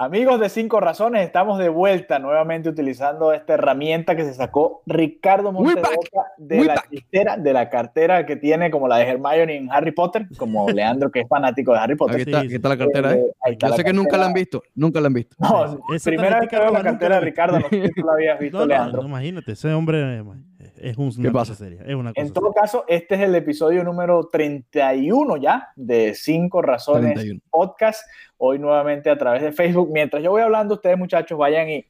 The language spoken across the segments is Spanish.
Amigos de Cinco Razones, estamos de vuelta nuevamente utilizando esta herramienta que se sacó Ricardo Monteroca de la cartera, de la cartera que tiene como la de Hermione en Harry Potter, como Leandro que es fanático de Harry Potter. Aquí está, aquí está la cartera, ¿eh? Yo sé que nunca la han visto, nunca la han visto. No, Esa primera vez que veo la cartera de Ricardo, no sé si tú la habías visto, No, no, Leandro. no, imagínate, ese hombre eh, es un, una pasa? cosa seria. Es una cosa En todo caso, este es el episodio número 31 ya de Cinco Razones 31. Podcast. Hoy nuevamente a través de Facebook. Mientras yo voy hablando, ustedes muchachos vayan y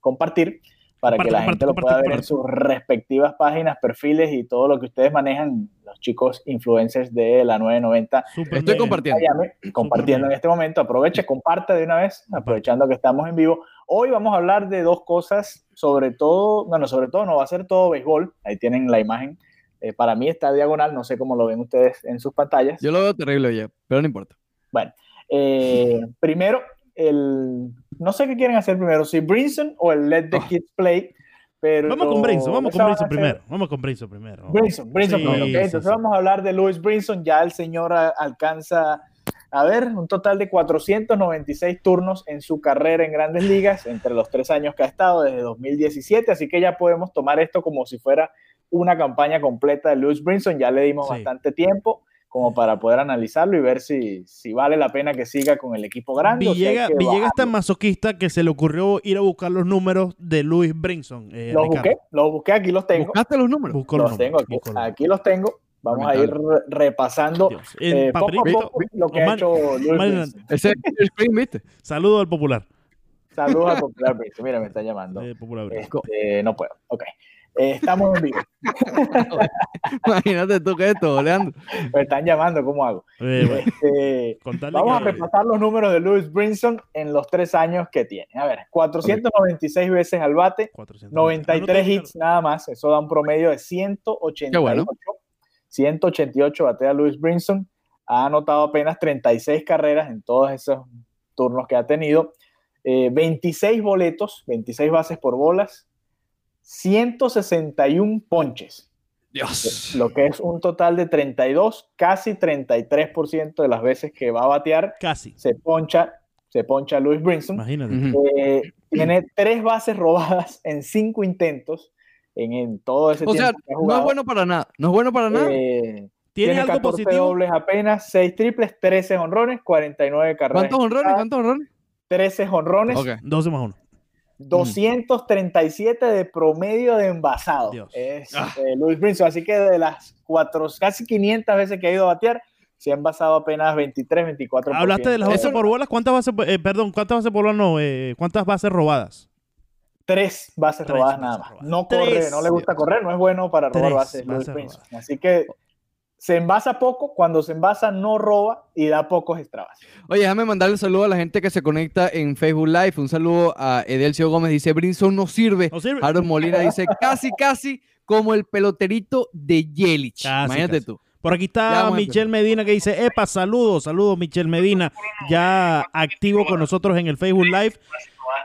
compartir para Comparte, que la comparte, gente lo comparte, pueda ver en sus respectivas páginas, perfiles y todo lo que ustedes manejan, los chicos influencers de la 990. Súper Estoy mega. compartiendo. Miami, compartiendo en este momento. Aproveche, comparte de una vez, aprovechando que estamos en vivo. Hoy vamos a hablar de dos cosas, sobre todo, bueno, sobre todo no va a ser todo béisbol. Ahí tienen la imagen. Eh, para mí está diagonal, no sé cómo lo ven ustedes en sus pantallas. Yo lo veo terrible ya, pero no importa. Bueno, eh, primero, el, no sé qué quieren hacer primero, si Brinson o el Let the Ah. Kids Play. Pero Vamos con Brinson, vamos con Brinson primero. Vamos con Brinson primero. Brinson, Brinson Sí, primero, ¿ok? sí, Entonces sí. vamos a hablar de Louis Brinson. Ya el señor a- alcanza, a ver, un total de 496 turnos en su carrera en grandes ligas, entre los tres años que ha estado, desde 2017. Así que ya podemos tomar esto como si fuera una campaña completa de Louis Brinson. Ya le dimos bastante tiempo como para poder analizarlo y ver si, si vale la pena que siga con el equipo grande. o si Villegas, tan masoquista que se le ocurrió ir a buscar los números de Louis Brinson. eh, Los Ricardo. busqué, los busqué, aquí los tengo. ¿Buscaste los números? Buscó Los los tengo aquí, aquí los tengo. Vamos a ir re- repasando eh, poco a poco lo que ha hecho Louis Omar- Brinson. Ese es el screen, ¿viste? Saludo al popular. Saludos al popular Brinson. Mira, me está llamando. Eh, popular Brinson. Este, no puedo. Ok. Eh, estamos en vivo. Imagínate tú que esto, Leandro. Me están llamando. ¿Cómo hago? Eh, bueno, Este, vamos a repasar los números de Louis Brinson en los tres años que tiene. A ver, 496 veces al bate, 400. 93 Anota, hits nada más. Eso da un promedio de 188. Qué bueno. 188 batea Louis Brinson. Ha anotado apenas 36 carreras en todos esos turnos que ha tenido. Eh, 26 boletos, 26 bases por bolas, 161 ponches, Dios. lo que es un total de 32, casi 33% de las veces que va a batear Casi. se poncha, se poncha Louis Brinson. Imagínate. Eh, tiene tres bases robadas en cinco intentos en, en todo ese O sea, tiempo que ha no es bueno para nada. No es bueno para nada. Eh, ¿Tiene, tiene algo 14 positivo? dobles apenas, 6 triples, 13 honrones, 49 carreras. ¿Cuántos honrones? ¿Cuántos honrones? 13 honrones, Ok. 12 más 1. 237 de promedio de envasado. Dios. Es Ah. eh, Luis Brinson. Así que de las cuatro, casi 500 veces que ha ido a batear, se ha envasado apenas 23, 24. Hablaste de las bases por bolas. ¿Cuántas bases, eh, perdón, cuántas bases por bolas no? eh, ¿Cuántas bases robadas? Tres bases Tres robadas bases nada más. robadas. No corre, Tres. no le gusta correr, no es bueno para robar Tres bases, Luis bases. Así que se envasa poco, cuando se envasa no roba y da pocos extra bases. Oye, déjame mandarle un saludo a la gente que se conecta en Facebook Live. Un saludo a Edelcio Gómez. Dice, Brinson no sirve. ¿No sirve? Harold Molina dice, casi, casi como el peloterito de Yelich. Casi, Imagínate casi. tú. Por aquí está Michelle Medina que dice, epa, saludos, saludos Michelle Medina, ya activo con nosotros en el Facebook Live.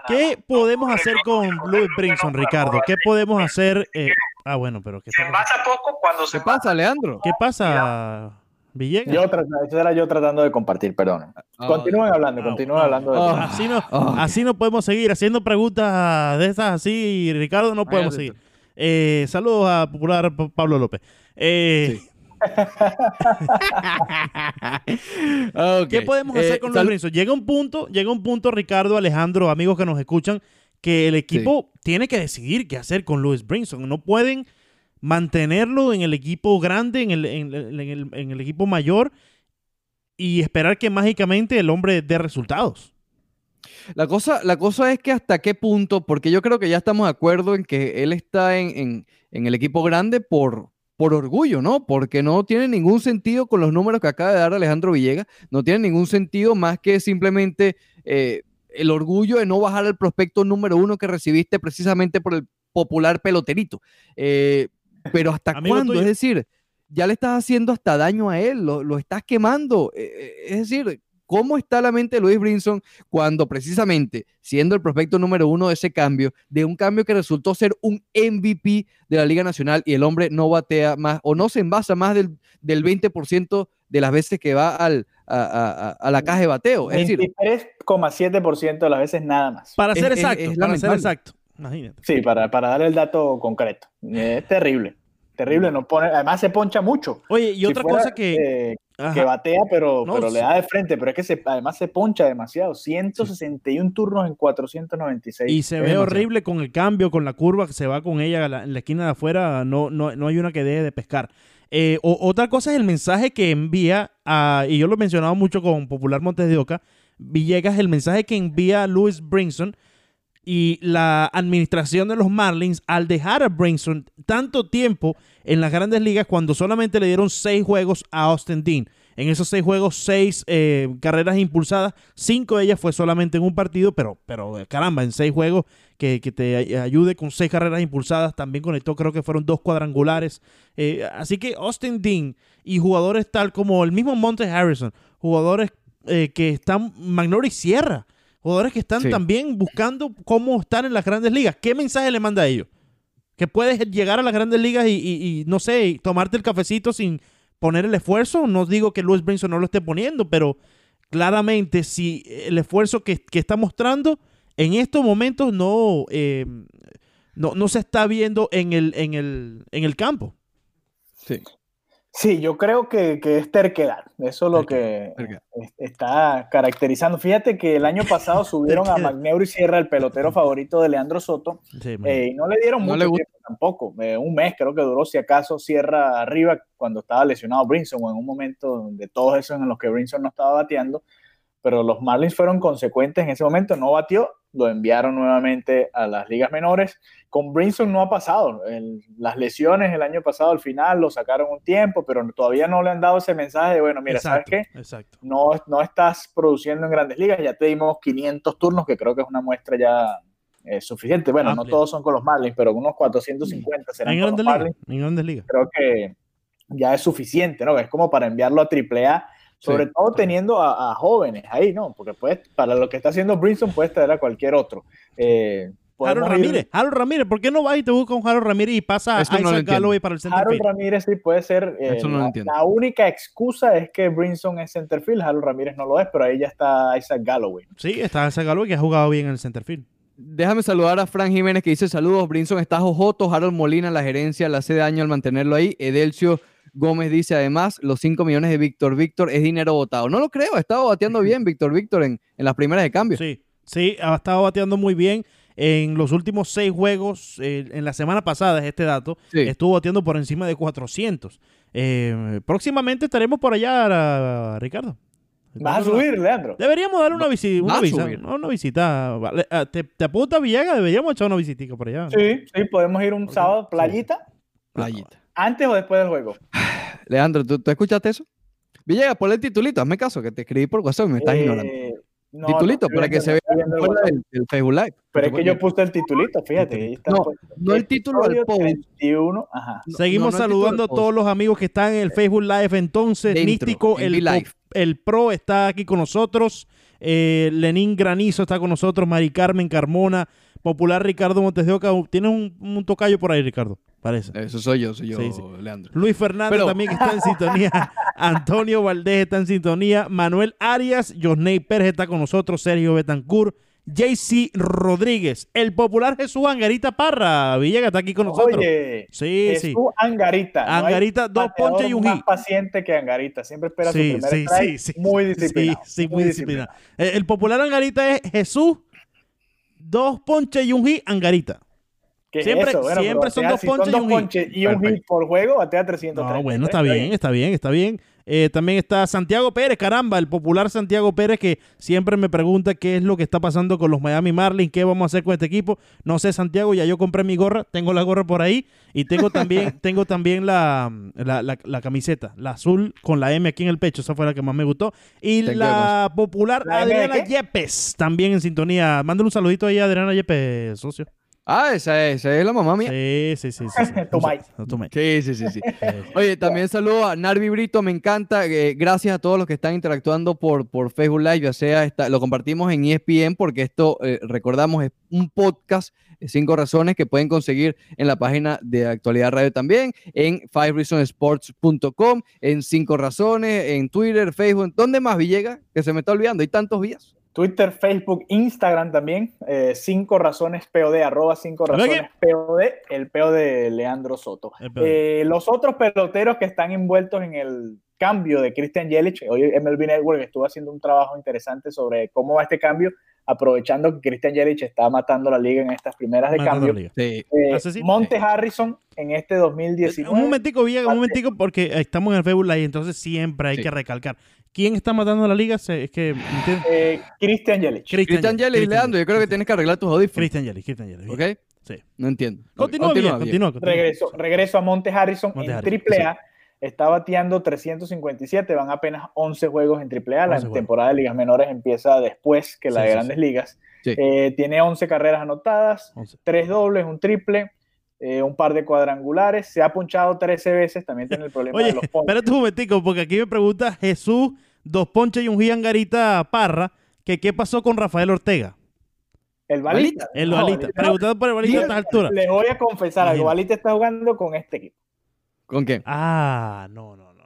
¿Qué podemos hacer con Louis Brinson, Ricardo? ¿Qué podemos hacer? eh, ah, bueno, pero ¿qué, está pasando? poco cuando ¿Qué pasa, Leandro? ¿Qué pasa, Villegas? Yo, tra- eso era yo tratando de compartir, perdón. Ah, Continúen hablando, ah, continúen ah, hablando de ah. Así no, Ah. así no podemos seguir haciendo preguntas de esas así, Ricardo, no podemos Imagínate seguir. Eh, saludos a popular Pa- Pablo López. Eh, Ok. ¿Qué podemos hacer Eh, con Luis Brinson? Llega un punto, llega un punto, Ricardo, Alejandro, amigos que nos escuchan, que el equipo tiene que decidir qué hacer con Louis Brinson. No pueden mantenerlo en el equipo grande, en el, en- en el- en el equipo mayor, y esperar que mágicamente el hombre dé resultados. La cosa, la cosa es que hasta qué punto, porque yo creo que ya estamos de acuerdo en que él está en, el equipo grande por, por orgullo, ¿no? Porque no tiene ningún sentido con los números que acaba de dar Alejandro Villegas, no tiene ningún sentido más que simplemente eh, el orgullo de no bajar al prospecto número uno que recibiste precisamente por el popular peloterito. Eh, pero ¿hasta cuándo? Es decir, ya le estás haciendo hasta daño a él, lo, lo estás quemando. Eh, es decir, ¿Cómo está la mente de Luis Brinson cuando precisamente, siendo el prospecto número uno de ese cambio, de un cambio que resultó ser un MVP de la Liga Nacional y el hombre no batea más o no se envasa más del, del 20% de las veces que va al, a, la caja de bateo? Es 23,7% de las veces nada más. Para ser exacto, para ser exacto. Imagínate. Sí, para, para dar el dato concreto. Es terrible. Terrible, no pone, además se poncha mucho. Oye, y otra cosa que, eh, que batea, pero, pero le da de frente, pero es que se, además se poncha demasiado. 161 turnos en 496. Y se ve horrible con el cambio, con la curva que se va con ella en la esquina de afuera, no, no, no hay una que deje de pescar. Eh, otra cosa es el mensaje que envía, a, y yo lo he mencionado mucho con Popular Montes de Oca, Villegas, el mensaje que envía Louis Brinson y la administración de los Marlins al dejar a Brinson tanto tiempo en las grandes ligas cuando solamente le dieron seis juegos a Austin Dean. En esos seis juegos, seis eh, carreras impulsadas, cinco de ellas fue solamente en un partido, pero, pero caramba, en seis juegos que, te ayude con seis carreras impulsadas, también conectó, creo que fueron dos cuadrangulares. Eh, así que Austin Dean y jugadores tal como el mismo Monte Harrison, jugadores eh, que están, Magnori Sierra, Jugadores que están también buscando cómo estar en las grandes ligas. ¿Qué mensaje le manda a ellos? Que puedes llegar a las grandes ligas y, no sé, tomarte el cafecito sin poner el esfuerzo. No digo que Luis Brinson no lo esté poniendo, pero claramente si el esfuerzo que, está mostrando en estos momentos no, eh, no, no, se está viendo en el, en el, en el campo. Sí. Sí, yo creo que, es terquedad. Eso es lo que está caracterizando. Fíjate que el año pasado subieron a Magneuro y Sierra, el pelotero favorito de Leandro Soto, eh, y no le dieron mucho tiempo tampoco. Eh, un mes creo que duró, si acaso, Sierra arriba cuando estaba lesionado Brinson, o en un momento de todos esos en los que Brinson no estaba bateando pero los Marlins fueron consecuentes en ese momento, no batió, lo enviaron nuevamente a las ligas menores. Con Brinson no ha pasado, las lesiones el año pasado al final lo sacaron un tiempo, pero todavía no le han dado ese mensaje de, bueno, mira, ¿sabes qué? Exacto. No, no estás produciendo en grandes ligas, ya te dimos 500 turnos, que creo que es una muestra ya eh, suficiente. Bueno, no todos son con los Marlins, pero unos 450 serán con los Marlins. En grandes ligas. Creo que ya es suficiente, ¿no? Es como para enviarlo a AAA sobre todo teniendo a, jóvenes ahí, ¿no? Porque pues, para lo que está haciendo Brinson puedes traer a cualquier otro. Eh, Harold Ramírez, Harold Ramírez, ¿por qué no vas y te busca un Harold Ramírez y pasa a Isaac Galloway para el centerfield? Harold Ramírez sí puede ser. Eh, la, única excusa es que Brinson es centerfield, Harold Ramírez no lo es, pero ahí ya está Isaac Galloway. Sí, está Isaac Galloway que ha jugado bien en el centerfield. Déjame saludar a Frank Jiménez que dice saludos, Brinson está jojoto, Harold Molina, la gerencia le hace daño al mantenerlo ahí, Edelcio Gómez dice además, los 5 millones de Víctor Víctor es dinero votado. No lo creo, ha estado bateando bien Víctor Víctor en, las primeras de cambio. Sí, sí, ha estado bateando muy bien. En los últimos seis juegos, eh, en la semana pasada, es este dato, estuvo bateando por encima de 400. Eh, próximamente estaremos por allá, Ricardo. ¿Vas a subir, Leandro? Deberíamos darle una, visita. Una, visita. Ah, ¿Te, te apunta Villegas? Deberíamos echar una visitita por allá. Sí, sí, podemos ir un sábado, playita. Playita. ¿Antes o después del juego? Leandro, ¿tú, escuchaste eso? Villegas, ponle el titulito, hazme caso, que te escribí por WhatsApp y me estás ignorando. Eh, titulito para que se vea el, el, Facebook Live. Pero es que yo puse el titulito, fíjate. no, no el título del post. Seguimos saludando a todos los amigos que están en el Facebook Live. Entonces, Místico, el, el Pro está aquí con nosotros. Eh, Lenín Granizo está con nosotros. Mari Carmen Carmona. Popular Ricardo Montes de Oca. Tienes un, un tocayo por ahí, Ricardo. Parece. Eso soy yo, soy yo, Leandro. Luis Fernández también está en sintonía. Antonio Valdés está en sintonía. Manuel Arias, Josney Pérez está con nosotros. Sergio Betancourt. JC Rodríguez, el popular Jesús Angarita Parra, Villegas está aquí con nosotros. Oye, sí, Jesús Angarita. Angarita, dos ponches y un más paciente que Angarita, siempre espera su primer sí, sí, sí, Muy disciplinado. Sí, muy, disciplinado. El, el, popular Angarita es Jesús, dos ponches y un hit, Angarita siempre, siempre son dos ponches y un, hit. y un hit por juego, batea 300. No, bueno, está bien, está bien, está bien. Eh, también está Santiago Pérez, caramba, el popular Santiago Pérez que siempre me pregunta qué es lo que está pasando con los Miami Marlins, qué vamos a hacer con este equipo. No sé, Santiago, ya yo compré mi gorra, tengo la gorra por ahí y tengo también, tengo también la, la, camiseta, la azul con la M aquí en el pecho, esa fue la que más me gustó. Y la popular Adriana Yepes, también en sintonía. Mándale un saludito ahí a Adriana Yepes, socio. Ah, esa es, esa es la mamá mía. Sí, sí, sí. Sí, sí, sí, sí, sí. Oye, también saludo a Narvi Brito, me encanta. Eh, gracias a todos los que están interactuando por, por Facebook Live, ya sea, lo compartimos en ESPN porque esto, eh, recordamos, es un podcast, eh, cinco razones que pueden conseguir en la página de Actualidad Radio también, en fivereasonsports.com, en cinco razones, en Twitter, Facebook, ¿dónde más, Villega? Que se me está olvidando, hay tantos vías. Twitter, Facebook, Instagram también. Eh, cinco razones POD, arroba cinco razones POD, el POD de Leandro Soto. Eh, los otros peloteros que están envueltos en el cambio de Christian Yelich, hoy MLB Network estuvo haciendo un trabajo interesante sobre cómo va este cambio, aprovechando que Christian Yelich está matando la liga en estas primeras de cambio. Eh, Monte Harrison en este 2019. Un momentico, Villa, un momentico, porque estamos en el Facebook Live, entonces siempre hay que recalcar. ¿Quién está matando la liga? Es que. Eh, Christian Yelich. Christian, Yelich, Leandro, yo creo que tienes que arreglar tus audífonos. Christian Yelich, Christian Yelich. ¿Ok? Sí. No entiendo. Continúa, continúa, continúa, Regreso, regreso a Monte Harrison en AAA. Está bateando 357, van apenas 11 juegos en AAA. La temporada de ligas menores empieza después que la de grandes ligas. Eh, tiene 11 carreras anotadas, 3 dobles, un triple. Eh, un par de cuadrangulares, se ha punchado 13 veces, también tiene el problema de los ponches. Espérate un momentico, porque aquí me pregunta Jesús, dos ponches y un giangarita Parra, que qué pasó con Rafael Ortega. El Balita. El Balita. Preguntado por el Balita a esta altura. Les voy a confesar algo. Balita está jugando con este equipo. ¿Con qué? Ah, no, no, no.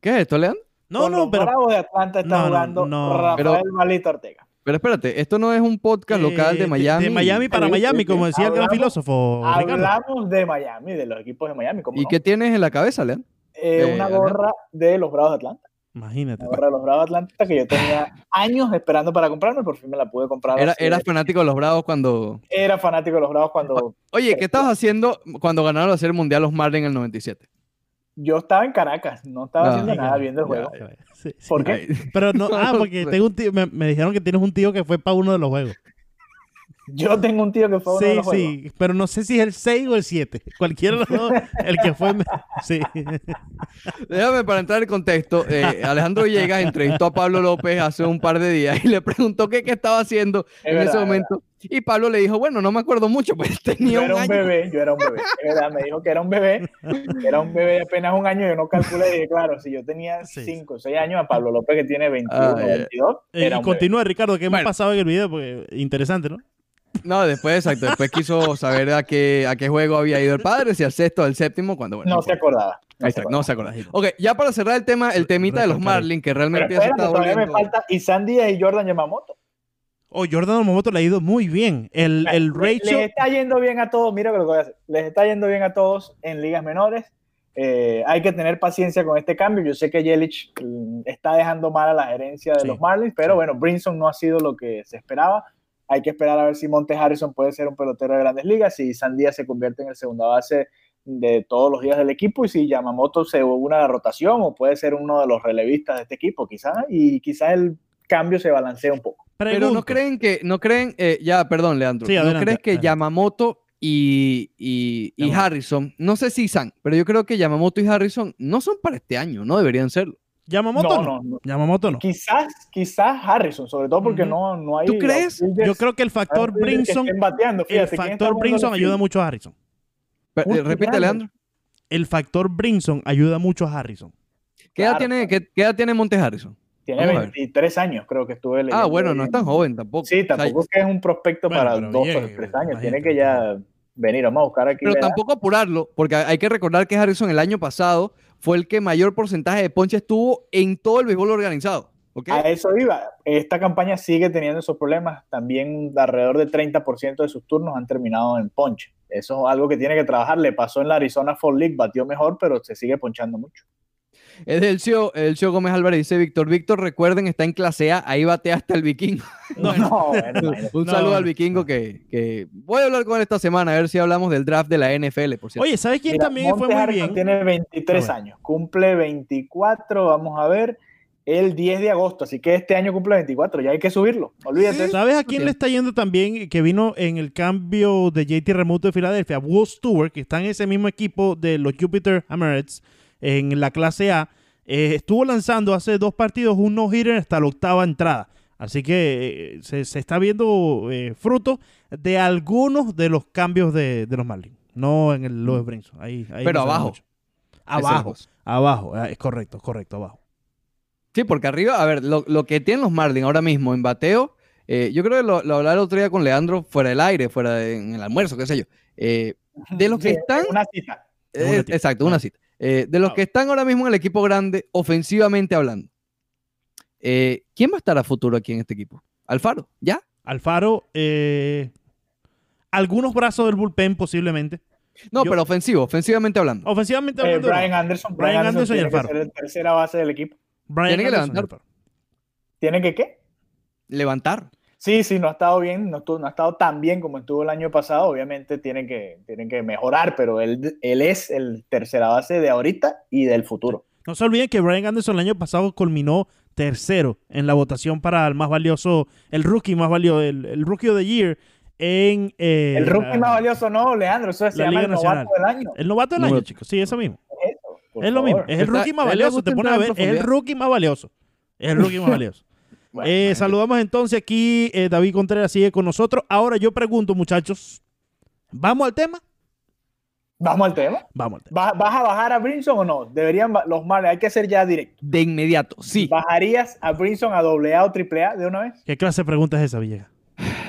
¿Qué es esto, Leandro? No, con no, los pero. Bravos de Atlanta está jugando Rafael Balita Ortega. Pero espérate, esto no es un podcast local de Miami. De, Miami para Miami, como decía el gran filósofo. Hablamos de Miami, de los equipos de Miami. ¿Y qué tienes en la cabeza, Leandro? Eh, una gorra de los Bravos de Atlanta. Imagínate. De los Bravos Atlanta que yo tenía años esperando para comprarme, por fin me la pude comprar. Era, ¿Eras fanático de los Bravos cuando...? Era fanático de los Bravos cuando... Oye, ¿qué estabas haciendo cuando ganaron la Serie Mundial los Marlins en el 97? Yo estaba en Caracas, no estaba ah, haciendo nada viendo el juego. ¿Por qué? Pero no, ah, porque tengo un tío, me, me, dijeron que tienes un tío que fue para uno de los juegos. Yo tengo un tío que fue uno de los juegos. Sí, sí, pero no sé si es el 6 o el 7. Cualquiera de los dos, el que fue. Sí. Déjame para entrar en contexto. Eh, Alejandro Villegas entrevistó a Pablo López hace un par de días y le preguntó qué, qué estaba haciendo en ese momento. Y Pablo le dijo, bueno, no me acuerdo mucho, pues tenía yo era un, bebé, yo era un bebé. verdad, me dijo que era un bebé, que era un bebé de apenas un año, yo no calculé, y dije, claro, si yo tenía 5 o 6 años, a Pablo López que tiene 21 22. Eh, y continúa, Ricardo, ¿qué me ha pasado en el video? Porque interesante, ¿no? No, después, exacto. Después quiso saber a qué, a qué juego había ido el padre, si al sexto o al séptimo, cuando bueno. No se acordaba. No, se, acordaba. no se acordaba. Ok, ya para cerrar el tema, el temita de los Marlins, que realmente se está volviendo... me falta Isan Díaz y Jordan Yamamoto. Oh, Jordan Yamamoto le ha ido muy bien. El, el ratio... Les está yendo bien a todos, mira lo que voy a hacer. Les está yendo bien a todos en ligas menores. Eh, hay que tener paciencia con este cambio. Yo sé que Yelich mm, está dejando mal a la gerencia de los Marlins, pero bueno, Brinson no ha sido lo que se esperaba. Hay que esperar a ver si Monte Harrison puede ser un pelotero de grandes ligas, si Sandía se convierte en el segunda base de todos los días del equipo y si Yamamoto se una de rotación o puede ser uno de los relevistas de este equipo, quizás, y quizás el cambio se balancea un poco. Pero no creen que, no creen, eh, ya, perdón, Leandro, ¿no crees que Yamamoto y, y, Harrison, no sé si San, pero yo creo que Yamamoto y Harrison no son para este año, no deberían serlo. Yamamoto no, no, Yamamoto no. Quizás, quizás Harrison, sobre todo porque no, no hay. ¿Tú crees? Yo creo que el factor Brinson. el factor Brinson ayuda mucho a Harrison. repite, Leandro. El factor Brinson ayuda mucho a Harrison. ¿Qué, edad, tiene, qué, edad tiene Monte Harrison? Tiene 23 años, creo que estuve leyendo. Ah, bueno, no es tan joven tampoco. Sí, tampoco es que es un prospecto para dos o tres años. Tiene que ya venir, vamos a buscar aquí. Pero tampoco apurarlo, porque hay que recordar que Harrison el año pasado fue el que mayor porcentaje de ponches tuvo en todo el béisbol organizado. A eso iba. Esta campaña sigue teniendo esos problemas. También alrededor del 30% de sus turnos han terminado en ponche. Eso es algo que tiene que trabajar. Le pasó en la Arizona Fall League, batió mejor, pero se sigue ponchando mucho. Es del show, el show Gómez Álvarez dice Víctor. Víctor, recuerden, está en clase A, ahí bate hasta el vikingo. No, no, bueno. Un No, saludo no, al vikingo que, que voy a hablar con él esta semana, a ver si hablamos del draft de la NFL, por cierto. Oye, ¿sabes quién Mira, también fue muy Harrison bien? Tiene 23 Ah, bueno. años, cumple 24, vamos a ver, el 10 de agosto, así que este año cumple 24, ya hay que subirlo, olvídate. ¿Sabes a quién le está yendo también? Que vino en el cambio de JT Remoto de Filadelfia. Will Stewart, que está en ese mismo equipo de los Jupiter Emirates en la clase A. eh, estuvo lanzando hace dos partidos un no-hitter hasta la octava entrada. Así que eh, se, se está viendo eh, fruto de algunos de los cambios de, de los Marlins. No en el Lois Brinson. Ahí, ahí Pero no abajo. mucho. Abajo. Es. Abajo. ah, Es correcto, correcto, abajo. Sí, porque arriba, a ver, lo, lo que tienen los Marlins ahora mismo en bateo, eh, yo creo que lo, lo hablaba el otro día con Leandro fuera del aire, fuera de- en el almuerzo, qué sé yo. Eh, de los que Sí, están- Una cita. Es una cita. exacto, una Ah. cita. Eh, de los que están ahora mismo en el equipo grande, ofensivamente hablando, eh, ¿quién va a estar a futuro aquí en este equipo? Alfaro, ¿ya? Alfaro, eh, algunos brazos del bullpen posiblemente. No, Yo- pero ofensivo, ofensivamente hablando. Ofensivamente Eh, hablando. Brian Anderson, Brian Brian, Anderson Anderson y tiene que Alfaro. ser el tercera base del equipo. Brian Tiene que Anderson levantar. Alfaro. ¿Tiene que qué? Levantar. Sí, sí, no ha estado bien, no, estuvo- no ha estado tan bien como estuvo el año pasado. Obviamente tienen que, tienen que mejorar, pero él, él es el tercera base de ahorita y del futuro. No se olviden que Brian Anderson el año pasado culminó tercero en la votación para el más valioso, el rookie más valioso, el, el rookie of the year en eh, el rookie la- más valioso no, Leandro, eso se la llama Liga el novato del año. El novato del año, chicos. Sí, eso mismo. Eso, es lo mismo. Es el Está- rookie más valioso. Te pones a ver, es el rookie más valioso. Es el rookie más valioso. Bueno, Eh, saludamos entonces aquí, eh, David Contreras sigue con nosotros. Ahora yo pregunto, muchachos, ¿vamos al tema? Vamos al tema. Vamos al tema. ¿Vas, vas a bajar a Brinson o no? Deberían los Marlins, hay que ser ya directo. De inmediato, sí. ¿Bajarías a Brinson a AA o AAA de una vez? ¿Qué clase de pregunta es esa, Villegas?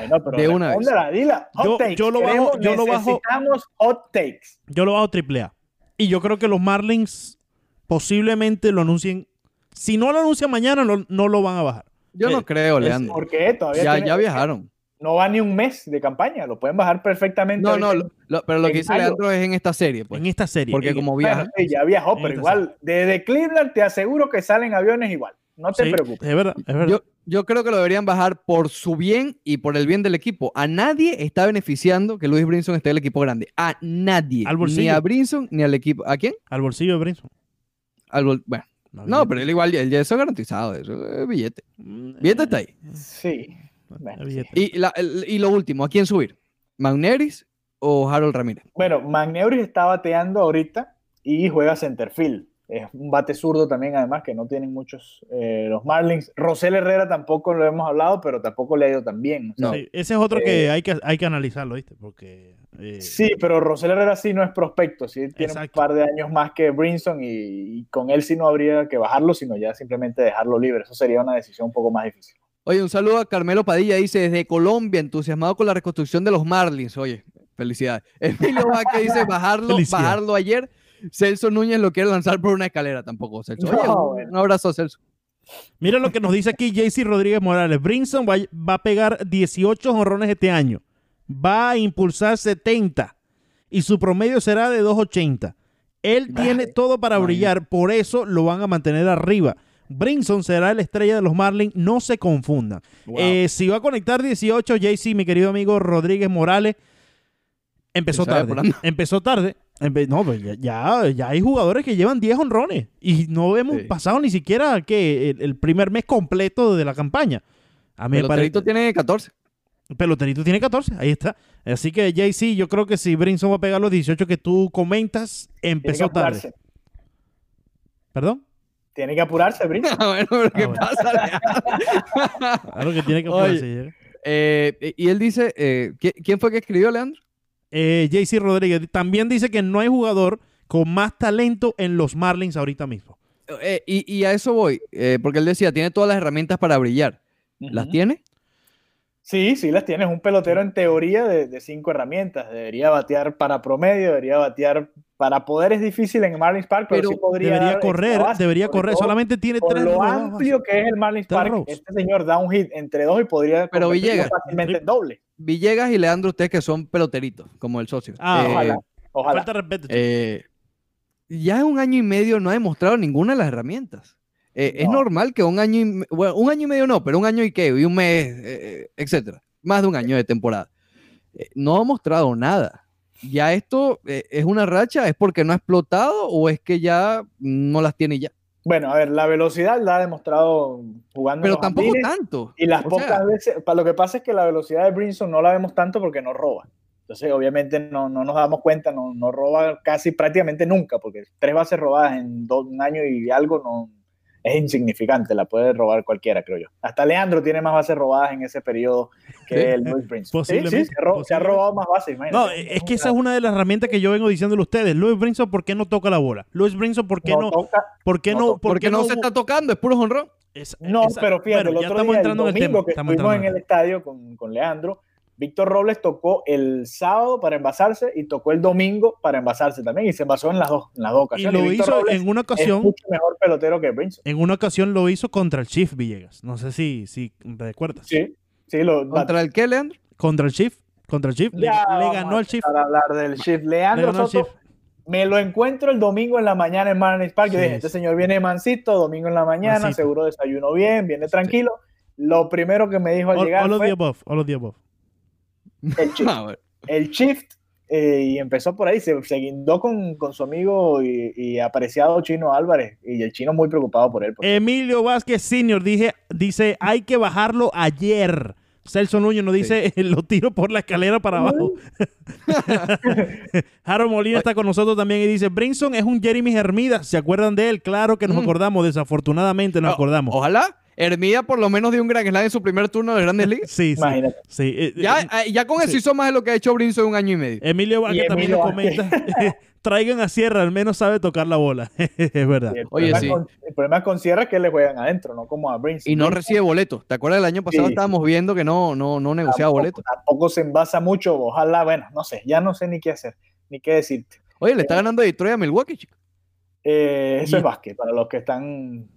No, pero De una vez. respóndela, dila. Hot Yo- takes. yo lo bajo- Queremos- yo lo bajo- Necesitamos hot takes. Yo lo bajo triple A. Y yo creo que los Marlins posiblemente lo anuncien. Si no lo anuncian mañana, no, no lo van a bajar. Yo no Eh, creo, Leandro. Porque todavía Ya, tiene- ya viajaron. no va ni un mes de campaña, lo pueden bajar perfectamente. No, no, ahorita. lo- lo- pero lo que dice. Leandro es en esta serie, pues. en esta serie. Porque En- como Bueno, viajan. sí, ya viajó, pero igual, desde Cleveland te aseguro que salen aviones igual. No te Sí, preocupes. Es verdad, es verdad. Yo, yo creo que lo deberían bajar por su bien y por el bien del equipo. A nadie está beneficiando que Luis Brinson esté en el equipo grande. A nadie. Al Ni bolsillo. a Brinson ni al equipo. ¿A quién? Al bolsillo de Brinson. Al bol- Bueno, no, pero él igual, él ya eso es garantizado. Eso es billete. Mm, Billete está ahí. Sí. Bueno, el sí. billete. Y, la- el- y lo último, ¿a quién subir? ¿Magneris o Harold Ramírez? Bueno, Magneuris está bateando ahorita y juega centerfield. Es un bate zurdo también, además, que no tienen muchos eh, los Marlins. Rosel Herrera tampoco lo hemos hablado, pero tampoco le ha ido tan bien. O sea, No. Sí, ese es otro que Eh, hay que hay que analizarlo, ¿viste? Porque eh, Sí, pero Rosel Herrera sí no es prospecto, sí tiene Exacto. un par de años más que Brinson y, y con él sí no habría que bajarlo, sino ya simplemente dejarlo libre. Eso sería una decisión un poco más difícil. Oye, un saludo a Carmelo Padilla, dice desde Colombia, entusiasmado con la reconstrucción de los Marlins. Oye, felicidades. Emilio Vaca dice bajarlo, bajarlo ayer. Celso Núñez lo quiere lanzar por una escalera tampoco, Celso. Oye, No, un, bueno. un abrazo Celso. Mira lo que nos dice aquí JC Rodríguez Morales. Brinson va, va a pegar 18 jonrones este año. Va a impulsar 70. Y su promedio será de 2.80. Él tiene todo para brillar. Por eso lo van a mantener arriba. Brinson será la estrella de los Marlins. No se confundan. Eh, si va a conectar 18, JC, mi querido amigo Rodríguez Morales, empezó tarde. Empezó tarde. No, pues ya, ya, ya hay jugadores que llevan 10 honrones y no hemos Sí. pasado ni siquiera que el, el primer mes completo de la campaña. A mí me. Peloterito tiene 14. Peloterito tiene 14, ahí está. Así que JC, yo creo que si Brinson va a pegar los 18 que tú comentas, Tiene que empezó tarde. ¿Perdón? Tiene que apurarse, Brinson. bueno, pero ¿qué Ah, bueno. pasa? Claro que tiene que Oye. apurarse. ¿eh? Eh, y él dice, eh, ¿qui- ¿quién fue que escribió, Leandro? Eh, JC Rodríguez también dice que no hay jugador con más talento en los Marlins ahorita mismo. Eh, y, y a eso voy, eh, porque él decía, tiene todas las herramientas para brillar. ¿Las tiene? Sí, sí las tienes. Un pelotero en teoría de, de cinco herramientas. Debería batear para promedio, debería batear para poder es difícil en Marlins Park, pero, Pero sí podría Debería correr, base, debería correr. todo Solamente tiene Por tres lo amplio que es el Marlins Park, este señor da un hit entre dos y podría Pero Villegas, fácilmente en doble. Villegas y Leandro, ustedes que son peloteritos, como el socio. Ah, Eh, Ojalá, ojalá. Falta respeto. eh, ya en un año y medio no ha demostrado ninguna de las herramientas. Eh, Es No. normal que un año y bueno, un año y medio no, pero un año y qué, y un mes, etcétera. Más de un año de temporada. Eh, no ha mostrado nada. Ya esto eh, es una racha, es porque no ha explotado o es que ya no las tiene ya. Bueno, a ver, la velocidad la ha demostrado jugando. Pero tampoco tanto. Y las O pocas sea, veces, lo que pasa es que la velocidad de Brinson no la vemos tanto porque no roba. Entonces, obviamente, no, no nos damos cuenta, no, no roba casi prácticamente nunca, porque tres bases robadas en dos, un año y algo no es insignificante, la puede robar cualquiera, creo yo. Hasta Leandro tiene más bases robadas en ese periodo que Sí. el Luis Brinson. Sí, sí, Posiblemente, se, ha ro- se ha posiblemente. robado más bases, No, imagínate. es que esa es una de las herramientas que yo vengo diciéndole a ustedes. Louis Brinson, ¿por qué no toca la bola? Louis Brinson, ¿por qué no? toca- ¿Por qué no no? por porque qué no, se está tocando, es puro honrón. No, esa- pero fíjate, bueno, el ya otro estamos día, entrando el en el domingo tema. que estamos estuvimos entrando en el estadio con, con Leandro, Víctor Robles tocó el sábado para envasarse y tocó el domingo para envasarse también y se envasó en las dos, en las dos Y ocasiones. lo Víctor hizo Robles en una es ocasión, mucho mejor pelotero que Brinson. en una ocasión lo hizo contra el Chief Villegas. No sé si, si recuerdas. Sí, sí, lo ¿Contra el qué, Leandro? Contra el Chief, contra el Chief, le, ganó al Chief. empezar a hablar del Chief. Le Leandro Soto, Chief. me lo encuentro el domingo en la mañana en Marlins Park. Yo Sí, dije, este sí. señor viene mansito, domingo en la mañana, Mansito. seguro desayuno bien, viene tranquilo. Lo primero que me dijo al All, llegar all of fue the above, all of the above. El. Ah, el shift eh, y empezó por ahí, se, se guindó con, con su amigo y, y apreciado Chino Álvarez y el chino muy preocupado por él. porque- Emilio Vázquez Senior dije, dice, hay que bajarlo ayer. Celso Núñez nos dice, lo tiro por la escalera para abajo. Harold Molina está con nosotros también y dice, Brinson es un Jeremy Hermida. ¿Se acuerdan de él? Claro que nos Mm. acordamos, desafortunadamente nos No, acordamos. Ojalá Hermida por lo menos dio un gran slam en su primer turno de Grandes Ligas. Sí, sí. Imagínate. sí. Eh, Ya, eh, eh, ya con eso sí. hizo más de lo que ha hecho Brinson en un año y medio. Emilio Vázquez también lo comenta. Traigan a Sierra, al menos sabe tocar la bola. es verdad. El, Oye, problema sí. con, el problema con Sierra es que le juegan adentro, no como a Brinson. Y no recibe boletos. ¿Te acuerdas del año pasado? Sí. Estábamos viendo que no, no, no negociaba tampoco, boletos. tampoco se envasa mucho, ojalá, bueno, no sé, ya no sé ni qué hacer, ni qué decirte. Oye, le está ganando Detroit a Milwaukee, chico. Eh, eso Y- es básquet, para los que están.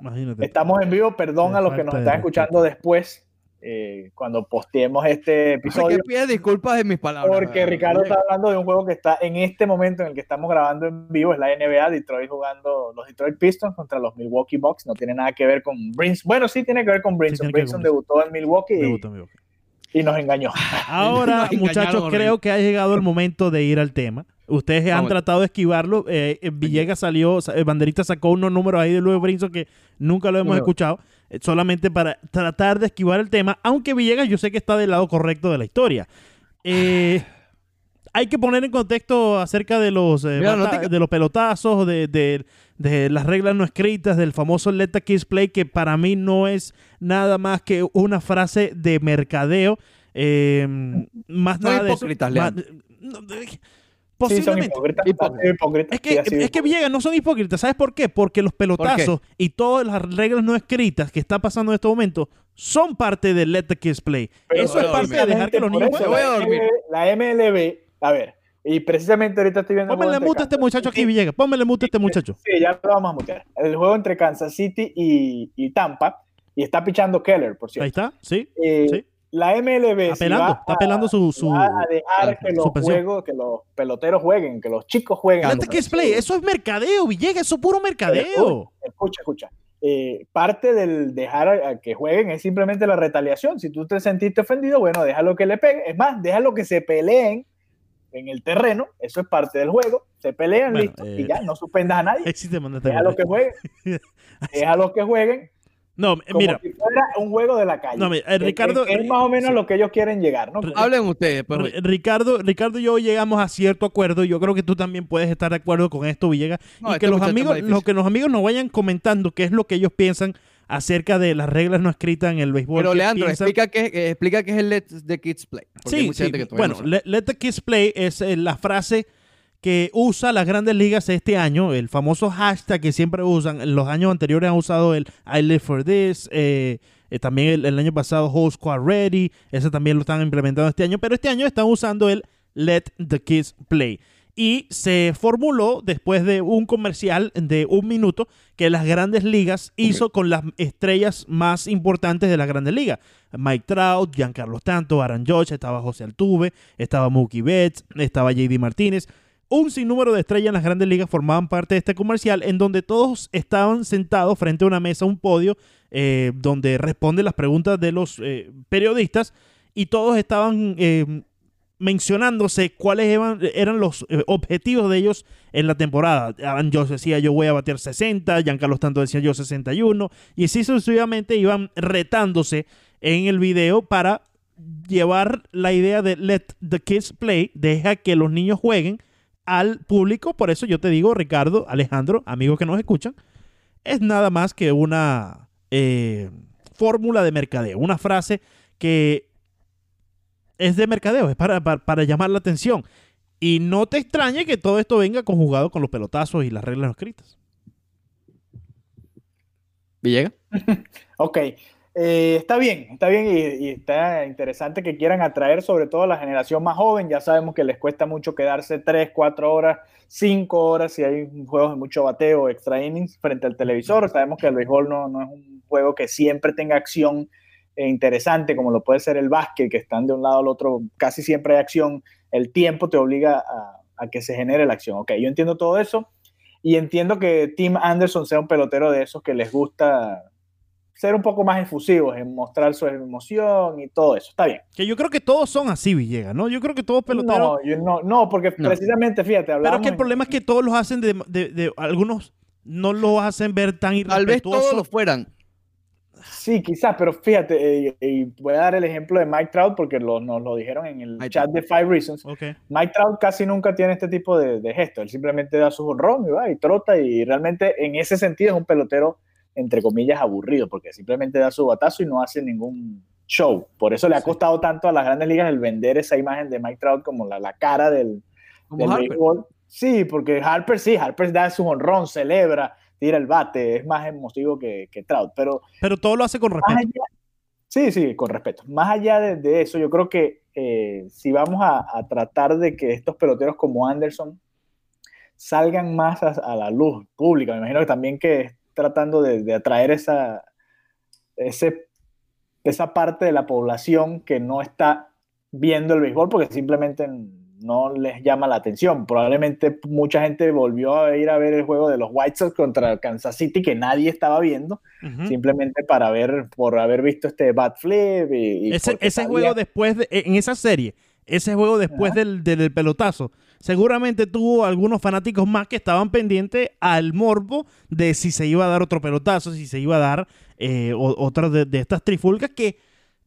Imagínate. Estamos en vivo, perdón a los que nos están escuchando después, eh, cuando posteemos este Porque episodio. pides disculpas de mis palabras. Porque Ricardo está hablando de un juego que está en este momento en el que estamos grabando en vivo, es la NBA, Detroit jugando los Detroit Pistons contra los Milwaukee Bucks, no tiene nada que ver con Brinson, bueno, sí tiene que ver con Brinson, que Brinson debutó en Milwaukee y- y, nos engañó. Ahora, muchachos, creo que ha llegado el momento de ir al tema. Ustedes han Vamos. tratado de esquivarlo. Eh, Villegas salió, sa- eh, Banderita sacó unos números ahí de Luis Brinson que nunca lo hemos escuchado, eh, solamente para tratar de esquivar el tema. Aunque Villegas yo sé que está del lado correcto de la historia. Eh, hay que poner en contexto acerca de los, eh, Mira, no bata- te- de los pelotazos, de, de- de las reglas no escritas, del famoso Let the Kiss Play, que para mí no es nada más que una frase de mercadeo. eh, más nada de eso. Más- no, de- Sí, son Posiblemente. hipócritas. Hipócritas. Es que, es que Villegas no son hipócritas. ¿Sabes por qué? Porque los pelotazos y todas las reglas no escritas que está pasando en este momento son parte del Let the Kiss Play. Pero eso es parte de dejar que los niños eso, jueguen. la. MLB a ver, y precisamente ahorita estoy viendo. juego mute a este muchacho aquí, Villegas. Póngale mute a este muchacho. Sí, ya lo vamos a mutear. El juego entre Kansas City y, y Tampa, y está pichando Keller, por Ahí cierto. está, sí. Eh, sí. La MLB Está si pelando, va está a- pelando su, su, va a dejar que los juegos, que los peloteros jueguen, que los chicos jueguen. The Kiss Play. Eso es mercadeo, Villegas. Eso es puro mercadeo. Escucha, escucha. Eh, parte del dejar a, a que jueguen es simplemente la retaliación. Si tú te sentiste ofendido, bueno, déjalo que le pegue. Es más, déjalo que se peleen en el terreno. Eso es parte del juego. Se pelean, Bueno, listo. eh, y ya, no suspendas a nadie. Déjalo que jueguen. déjalo que jueguen. No, Como mira. si fuera un juego de la calle. No, mira, eh, Ricardo- que es más o menos sí. lo que ellos quieren llegar, ¿no? Re- Hablen ustedes, pues. Ri- Ricardo, Ricardo y yo llegamos a cierto acuerdo. Yo creo que tú también puedes estar de acuerdo con esto, Villegas. No, y este que los amigos, más difícil. lo que los amigos nos vayan comentando qué es lo que ellos piensan acerca de las reglas no escritas en el béisbol. Pero Leandro, piensan. explica qué, eh, explica qué es el Let the Kids Play. Sí, sí. Bueno, no let, let the kids play es eh, la frase que usa las grandes ligas este año, el famoso hashtag que siempre usan. En los años anteriores han usado el I live for this, eh, eh, también el, el año pasado Whole Squad Ready, ese también lo están implementando este año, pero este año están usando el Let the Kids Play. Y se formuló después de un comercial de un minuto que las grandes ligas hizo con las estrellas más importantes de las grandes ligas. Mike Trout, Giancarlo Stanto, Aaron Judge, estaba José Altuve, estaba Mookie Betts, estaba JD Martínez. Un sinnúmero de estrellas en las grandes ligas formaban parte de este comercial en donde todos estaban sentados frente a una mesa, un podio, eh, donde responden las preguntas de los eh, periodistas y todos estaban eh, mencionándose cuáles eran, los objetivos de ellos en la temporada. Yo decía yo voy a bater 60, Giancarlo Tanto decía yo 61 y así sucesivamente iban retándose en el video para llevar la idea de let the kids play, deja que los niños jueguen al público. Por eso yo te digo, Ricardo, Alejandro, amigos que nos escuchan, es nada más que una eh, fórmula de mercadeo, una frase que es de mercadeo, es para, para, llamar la atención. Y no te extrañe que todo esto venga conjugado con los pelotazos y las reglas no escritas. ¿Villega? ok. Eh, está bien, está bien y, está interesante que quieran atraer sobre todo a la generación más joven. Ya sabemos que les cuesta mucho quedarse 3, 4 horas, 5 horas si hay juegos de mucho bateo, extra innings frente al televisor. Sabemos que el béisbol no, no es un juego que siempre tenga acción eh, interesante como lo puede ser el básquet, que están de un lado al otro, casi siempre hay acción. El tiempo te obliga a, a que se genere la acción. Ok, yo entiendo todo eso y entiendo que Tim Anderson sea un pelotero de esos que les gusta ser un poco más efusivos en mostrar su emoción y todo eso. Está bien. Que yo creo que todos son así, Villegas, ¿no? Yo creo que todos peloteros. No, yo no, no, porque precisamente, fíjate, Pero es que el problema es que todos los hacen de, de, Algunos no lo hacen ver tan irrespetuoso. Tal vez todos lo fueran. Sí, quizás, pero fíjate, eh, y voy a dar el ejemplo de Mike Trout porque lo, nos lo dijeron en el chat de Five Reasons. Mike Trout casi nunca tiene este tipo de, de gestos. Él simplemente da su honrón y va y trota y realmente en ese sentido es un pelotero entre comillas, aburrido, porque simplemente da su batazo y no hace ningún show. Por eso le ha costado tanto a las grandes ligas el vender esa imagen de Mike Trout como la, la cara del, del béisbol. Sí, porque Harper sí, Harper da su honrón, celebra, tira el bate, es más emotivo que, que Trout, pero... Pero todo lo hace con respeto. sí, sí, con respeto. Más allá de, eso, yo creo que eh, si vamos a, a, tratar de que estos peloteros como Anderson salgan más a, a, la luz pública, me imagino que también que tratando de, atraer esa, ese, esa parte de la población que no está viendo el béisbol porque simplemente no les llama la atención. Probablemente mucha gente volvió a ir a ver el juego de los White Sox contra Kansas City que nadie estaba viendo, simplemente para ver, por haber visto este bat flip. Y, ese, juego después, de, en esa serie, ese juego después del, del, pelotazo, seguramente tuvo algunos fanáticos más que estaban pendientes al morbo de si se iba a dar otro pelotazo, si se iba a dar eh, otra de, estas trifulcas que...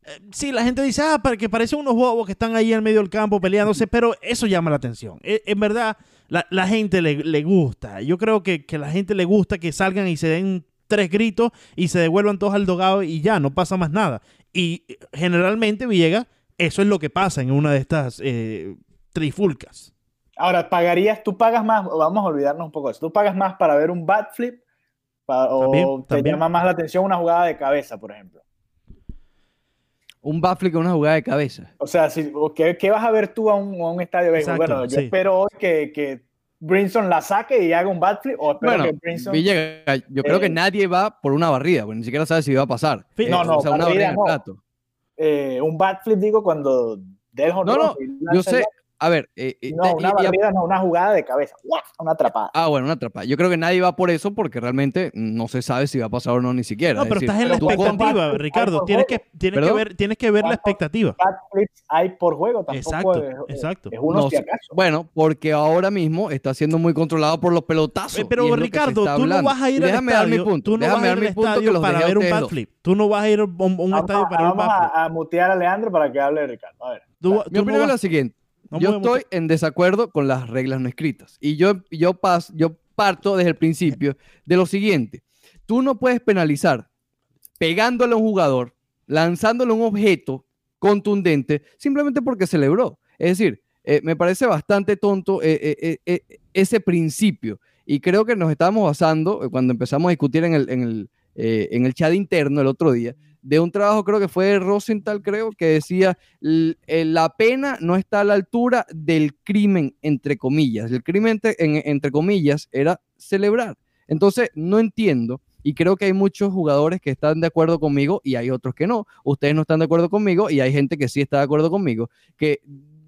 Eh, sí, la gente dice, ah, que parecen unos bobos que están ahí en medio del campo peleándose, pero eso llama la atención. E, en verdad, la, gente le, gusta. Yo creo que, que la gente le gusta que salgan y se den tres gritos y se devuelvan todos al dogado y ya, no pasa más nada. Y eh, generalmente, Villegas, eso es lo que pasa en una de estas trifulcas. Ahora, ¿pagarías, tú pagas más, vamos a olvidarnos un poco de eso, tú pagas más para ver un bat flip o te llama más la atención una jugada de cabeza, por ejemplo? Un bat flip con una jugada de cabeza. O sea, si, ¿qué, vas a ver tú a un, estadio de? Bueno, yo espero hoy que, que Brinson la saque y haga un bat flip o espero que Brinson... yo creo que eh, nadie va por una barrida, porque ni siquiera sabe si va a pasar. no, no, una barrida no. Eh, un bat flip digo cuando del No, no, yo sé, a ver. Eh, eh, no, una barrida, no, una jugada de cabeza. Una atrapada. Ah, bueno, una atrapada. Yo creo que nadie va por eso porque realmente no se sabe si va a pasar o no ni siquiera. No, pero estás en la expectativa, Ricardo. Tienes que, tienes que ver, tienes que ver la expectativa. hay por juego tampoco. Exacto, exacto. Es uno si acaso. Bueno, porque ahora mismo está siendo muy controlado por los pelotazos. Eh, pero Ricardo, tú no vas a ir al estadio. Tú no vas a ir al estadio para ver un backflip. Tú no vas a ir a un estadio para ver un backflip. Vamos a mutear a Leandro para que hable Ricardo. A ver. Mi opinión es la siguiente yo estoy en desacuerdo con las reglas no escritas. Y yo, yo, yo parto desde el principio de lo siguiente. Tú no puedes penalizar pegándole a un jugador, lanzándole un objeto contundente, simplemente porque celebró. Es decir, eh, me parece bastante tonto eh, eh, ese principio. Y creo que nos estamos basando, cuando empezamos a discutir en el, en el, en el chat interno el otro día, de un trabajo, creo que fue Rosenthal, creo, que decía, eh, la pena no está a la altura del crimen, entre comillas. El crimen, entre, comillas, era celebrar. Entonces, no entiendo, y creo que hay muchos jugadores que están de acuerdo conmigo y hay otros que no. Ustedes no están de acuerdo conmigo y hay gente que sí está de acuerdo conmigo, que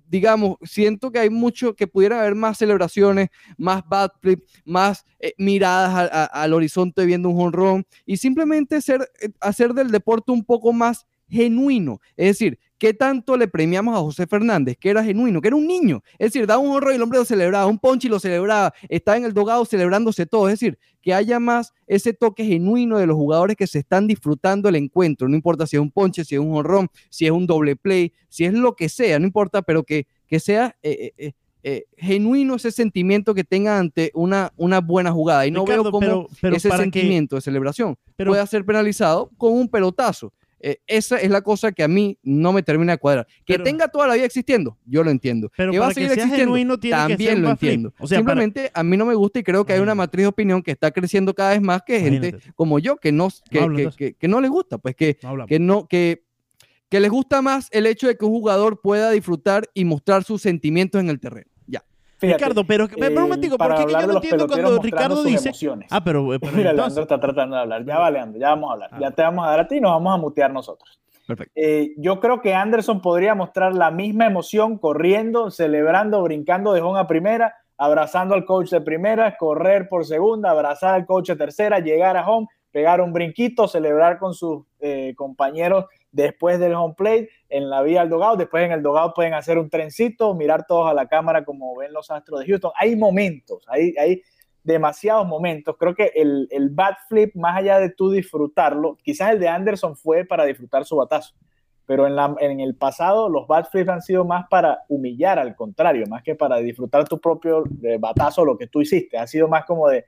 digamos, siento que hay mucho que pudiera haber más celebraciones, más bad flip, más eh, miradas al horizonte viendo un honrón y simplemente ser, eh, hacer del deporte un poco más genuino. Es decir, ¿qué tanto le premiamos a José Fernández? Que era genuino, que era un niño. Es decir, da un horror y el hombre lo celebraba, un ponchi lo celebraba, está en el dogado celebrándose todo. Es decir, que haya más ese toque genuino de los jugadores que se están disfrutando el encuentro. No importa si es un ponche, si es un honrón, si es un doble play, si es lo que sea, no importa, pero que, que sea... Eh, eh, eh, genuino ese sentimiento que tenga ante una, una buena jugada. Y no veo cómo ese sentimiento de celebración puede ser penalizado con un pelotazo. Eh, esa es la cosa que a mí no me termina de cuadrar. Que tenga toda la vida existiendo, yo lo entiendo. Pero que va a seguir existiendo, también lo entiendo. Simplemente a mí no me gusta y creo que hay una matriz de opinión que está creciendo cada vez más que gente como yo que no, que, que, no les gusta, pues que que no, que, que les gusta más el hecho de que un jugador pueda disfrutar y mostrar sus sentimientos en el terreno. Ricardo, pero, pero un momentico, ¿por qué yo no entiendo cuando Ricardo dice. Ah, pero. Eh, Mira, Leandro está tratando de hablar. Ya va, Leandro, ya vamos a hablar. Ah. Ya te vamos a dar a ti y nos vamos a mutear nosotros. Perfecto. Eh, yo creo que Anderson podría mostrar la misma emoción corriendo, celebrando, brincando de home a primera, abrazando al coach de primera, correr por segunda, abrazar al coach de tercera, llegar a home, pegar un brinquito, celebrar con sus eh, compañeros después del home plate, en la vía al dogado, después en el dogado pueden hacer un trencito, mirar todos a la cámara como ven los astros de Houston. Hay momentos, hay, hay demasiados momentos. Creo que el, el bat flip, más allá de tú disfrutarlo, quizás el de Anderson fue para disfrutar su batazo, pero en, la, en el pasado los bat flips han sido más para humillar, al contrario, más que para disfrutar tu propio eh, batazo, lo que tú hiciste. Ha sido más como de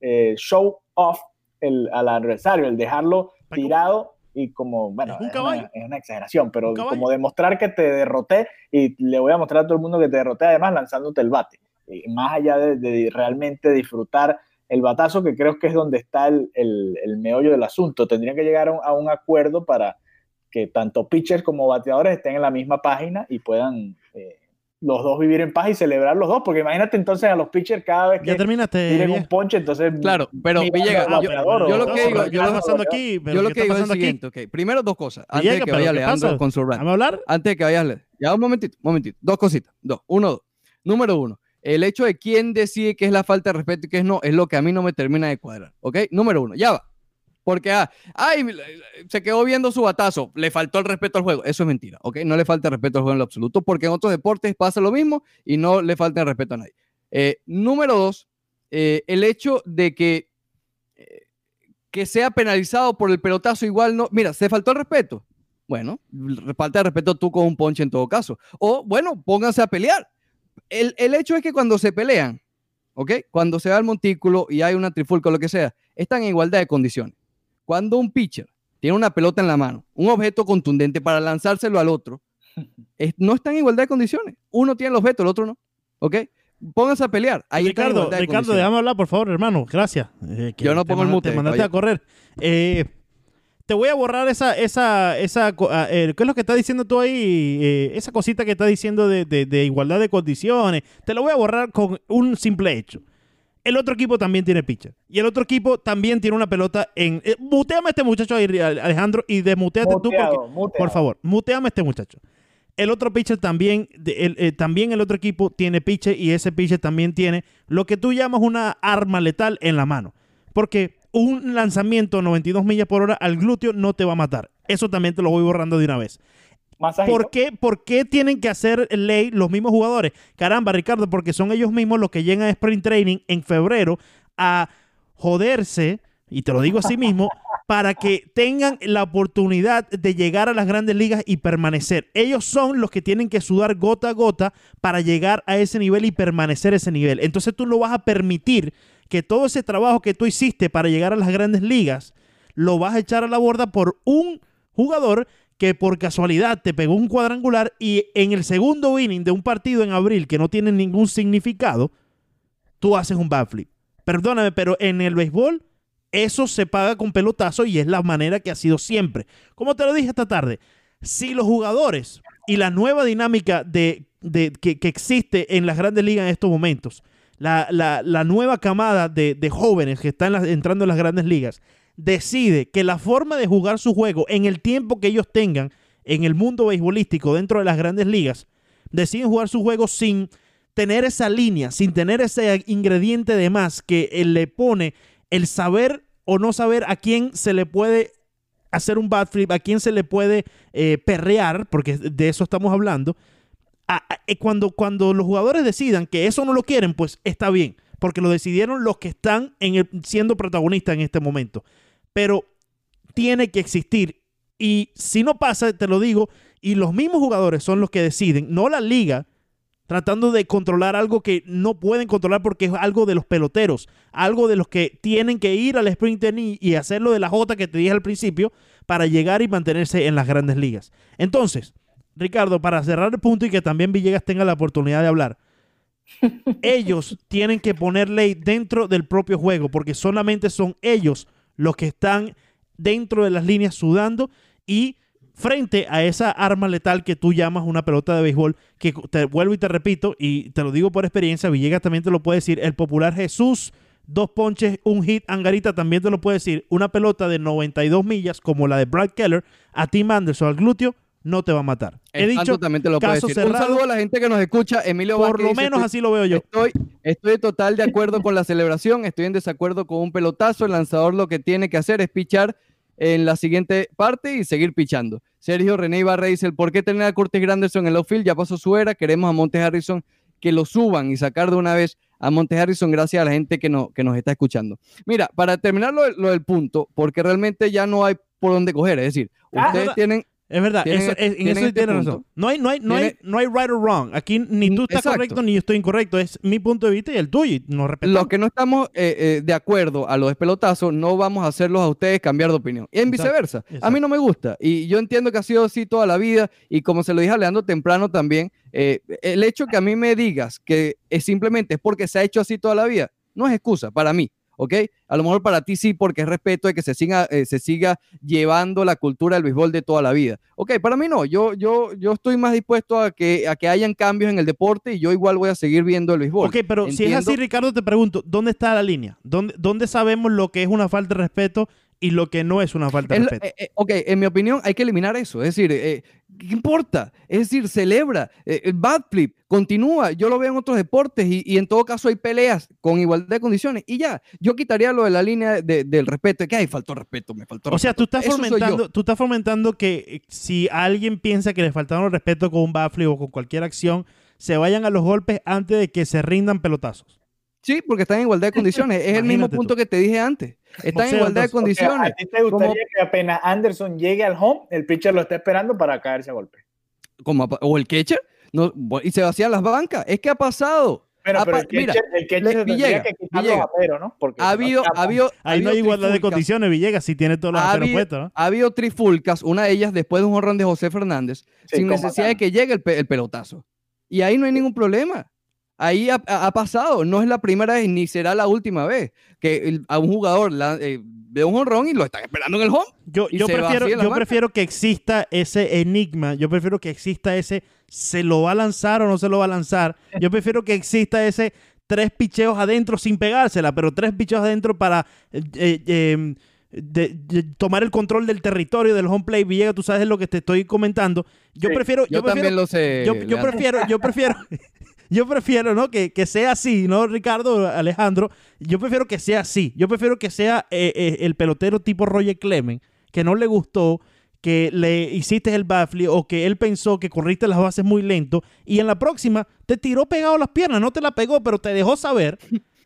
eh, show off el, al adversario, el dejarlo tirado y como, bueno, es, una, exageración, pero como demostrar que te derroté y le voy a mostrar a todo el mundo que te derroté además lanzándote el bate, y más allá de, realmente disfrutar el batazo, que creo que es donde está el, el, meollo del asunto. Tendrían que llegar a un, acuerdo para que tanto pitchers como bateadores estén en la misma página y puedan los dos vivir en paz y celebrar los dos, porque imagínate entonces a los pitchers cada vez que ya terminaste, tienen un ponche, entonces... Claro, pero Villegas, yo, lo que digo, yo, lo, pasando aquí, yo lo que digo es lo siguiente, okay. primero dos cosas, antes de que vaya Leandro con su rant. a hablar? Antes de que vayas, ya un momentito, un momentito, dos cositas, dos, uno, dos. Número uno, el hecho de quién decide qué es la falta de respeto y qué es no, es lo que a mí no me termina de cuadrar, ¿ok? Número uno, ya va. Porque, ah, ay, se quedó viendo su batazo, le faltó el respeto al juego. Eso es mentira, ¿ok? No le falta el respeto al juego en lo absoluto, porque en otros deportes pasa lo mismo y no le falta el respeto a nadie. Eh, número dos, eh, el hecho de que, eh, que sea penalizado por el pelotazo igual no. Mira, se faltó el respeto. Bueno, falta de respeto tú con un ponche en todo caso. O, bueno, pónganse a pelear. El, el hecho es que cuando se pelean, ¿ok? Cuando se va al montículo y hay una trifulca o lo que sea, están en igualdad de condiciones. Cuando un pitcher tiene una pelota en la mano, un objeto contundente para lanzárselo al otro, no está en igualdad de condiciones. Uno tiene el objeto, el otro no. ¿Ok? Pónganse a pelear. Ahí Ricardo, Ricardo, déjame hablar, por favor, hermano. Gracias. Eh, Yo no pongo el mute. Te mandaste a correr. Eh, te voy a borrar esa, esa, esa, ah, eh, ¿qué es lo que está diciendo tú ahí? esa cosita que está diciendo de, de, igualdad de condiciones. Te lo voy a borrar con un simple hecho el otro equipo también tiene pitcher. Y el otro equipo también tiene una pelota en. Eh, muteame a este muchacho ahí, Alejandro, y desmuteate tú porque. Por favor, muteame a este muchacho. El otro pitcher también, el, eh, también el otro equipo tiene pitcher y ese pitcher también tiene lo que tú llamas una arma letal en la mano. Porque un lanzamiento a 92 millas por hora al glúteo no te va a matar. Eso también te lo voy borrando de una vez. ¿Por qué, ¿Por qué tienen que hacer ley los mismos jugadores? Caramba, Ricardo, porque son ellos mismos los que llegan a Sprint Training en febrero a joderse, y te lo digo así mismo, para que tengan la oportunidad de llegar a las grandes ligas y permanecer. Ellos son los que tienen que sudar gota a gota para llegar a ese nivel y permanecer ese nivel. Entonces tú no vas a permitir que todo ese trabajo que tú hiciste para llegar a las grandes ligas lo vas a echar a la borda por un jugador que por casualidad te pegó un cuadrangular y en el segundo inning de un partido en abril que no tiene ningún significado, tú haces un backflip. Perdóname, pero en el béisbol eso se paga con pelotazo y es la manera que ha sido siempre. Como te lo dije esta tarde, si los jugadores y la nueva dinámica de, que, existe en las grandes ligas en estos momentos, la, nueva camada de, jóvenes que están entrando en las grandes ligas, decide que la forma de jugar su juego en el tiempo que ellos tengan en el mundo beisbolístico dentro de las grandes ligas deciden jugar su juego sin tener esa línea, sin tener ese ingrediente de más que él le pone el saber o no saber a quién se le puede hacer un bad flip, a quién se le puede eh, perrear, porque de eso estamos hablando. Eh, cuando, cuando los jugadores decidan que eso no lo quieren, pues está bien, porque lo decidieron los que están en siendo protagonistas en este momento. Pero tiene que existir. Y si no pasa, te lo digo, y los mismos jugadores son los que deciden, no la liga, tratando de controlar algo que no pueden controlar porque es algo de los peloteros, algo de los que tienen que ir al sprint y, y hacerlo de la J que te dije al principio para llegar y mantenerse en las grandes ligas. Entonces, Ricardo, para cerrar el punto y que también Villegas tenga la oportunidad de hablar, ellos tienen que poner ley dentro del propio juego porque solamente son ellos los que están dentro de las líneas sudando y frente a esa arma letal que tú llamas una pelota de béisbol, que te vuelvo y te repito, y te lo digo por experiencia, Villegas también te lo puede decir, el popular Jesús, dos ponches, un hit, Angarita también te lo puede decir, una pelota de 92 millas como la de Brad Keller, a Tim Anderson al glúteo, no te va a matar. He dicho, también te lo puede decir. un saludo a la gente que nos escucha, Emilio Por lo menos así lo veo yo. Estoy, estoy total de acuerdo con la celebración, estoy en desacuerdo con un pelotazo, el lanzador lo que tiene que hacer es pichar en la siguiente parte y seguir pichando. Sergio René Ibarra dice, ¿el por qué tener a Curtis Granderson en el outfield? Ya pasó su era, queremos a Monte Harrison que lo suban y sacar de una vez a Monte Harrison gracias a la gente que, no, que nos está escuchando. Mira, para terminar lo, lo del punto, porque realmente ya no hay por dónde coger, es decir, ah, ustedes tienen es verdad, eso, en eso este tiene razón. No hay, no, hay, no, hay, no hay right or wrong. Aquí ni tú estás correcto ni yo estoy incorrecto. Es mi punto de vista y el tuyo. Y nos Los que no estamos eh, eh, de acuerdo a los despelotazos, no vamos a hacerlos a ustedes cambiar de opinión. Y en viceversa. A mí no me gusta. Y yo entiendo que ha sido así toda la vida. Y como se lo dije a Leandro temprano también, eh, el hecho que a mí me digas que es simplemente es porque se ha hecho así toda la vida, no es excusa para mí. ¿Ok? A lo mejor para ti sí, porque es respeto de que se siga, eh, se siga llevando la cultura del béisbol de toda la vida. Ok, para mí no, yo, yo, yo estoy más dispuesto a que, a que hayan cambios en el deporte y yo igual voy a seguir viendo el béisbol. Ok, pero si es así, Ricardo, te pregunto, ¿dónde está la línea? ¿Dónde, ¿Dónde sabemos lo que es una falta de respeto y lo que no es una falta de respeto. Eh, eh, ok, en mi opinión hay que eliminar eso. Es decir, eh, ¿qué importa? Es decir, celebra. el bad flip continúa. Yo lo veo en otros deportes y, en todo caso hay peleas con igualdad de condiciones. Y ya, yo quitaría lo de la línea del respeto. Que hay faltó respeto, me faltó O sea, tú estás, fomentando, tú estás fomentando que si alguien piensa que le faltaron el respeto con un bad flip o con cualquier acción, se vayan a los golpes antes de que se rindan pelotazos. Sí, porque están en igualdad de condiciones. es el mismo punto que te dije antes. Están en igualdad de condiciones. ¿A ti te gustaría que apenas Anderson llegue al home, el pitcher lo esté esperando para caerse a golpe? Como, o el catcher, no, y se vacían las bancas. Es que ha pasado. Pero, pero el, mira, el catcher Villegas, que Villegas. ¿no? Porque ha habido, ha habido, Ahí no hay igualdad de condiciones, Villegas, si tiene todos los ha puestos, ¿no? Ha habido trifulcas, una de ellas después de un jorrón de José Fernández, sin necesidad de que llegue el, el pelotazo. Y ahí no hay ningún problema. Ahí ha, pasado, no es la primera vez ni será la última vez que a un jugador eh, ve un honrón y lo están esperando en el home. Yo, yo, prefiero, yo prefiero que exista ese enigma, yo prefiero que exista ese se lo va a lanzar o no se lo va a lanzar. Yo prefiero que exista ese tres picheos adentro sin pegársela, pero tres picheos adentro para eh, eh, em, tomar el control del territorio del home play. Villegas, tú sabes lo que te estoy comentando. Yo prefiero. Yo, también lo sé. yo prefiero, yo prefiero, yo prefiero, ¿no? Que, sea así, ¿no, Ricardo, Alejandro? Yo prefiero que sea así. Yo prefiero que sea eh, eh, el pelotero tipo Roger Clemen, que no le gustó, que le hiciste el baffle o que él pensó que corriste las bases muy lento y en la próxima te tiró pegado las piernas, no te la pegó, pero te dejó saber,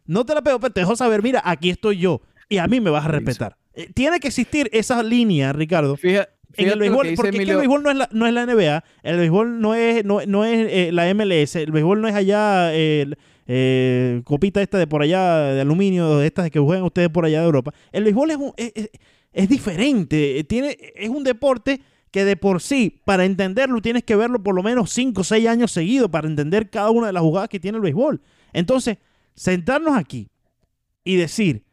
no te la pegó, pero te dejó saber, mira, aquí estoy yo y a mí me vas a respetar. Eh, tiene que existir esa línea, Ricardo. Fíjate, en el béisbol, porque el béisbol no es, la, no es la NBA, el béisbol no es, no, no es eh, la MLS, el béisbol no es allá eh, copita esta de por allá de aluminio, de estas que juegan ustedes por allá de Europa. El béisbol es, es, es, diferente, tiene, es un deporte que de por sí, para entenderlo, tienes que verlo por lo menos 5 o 6 años seguidos para entender cada una de las jugadas que tiene el béisbol. Entonces, sentarnos aquí y decir,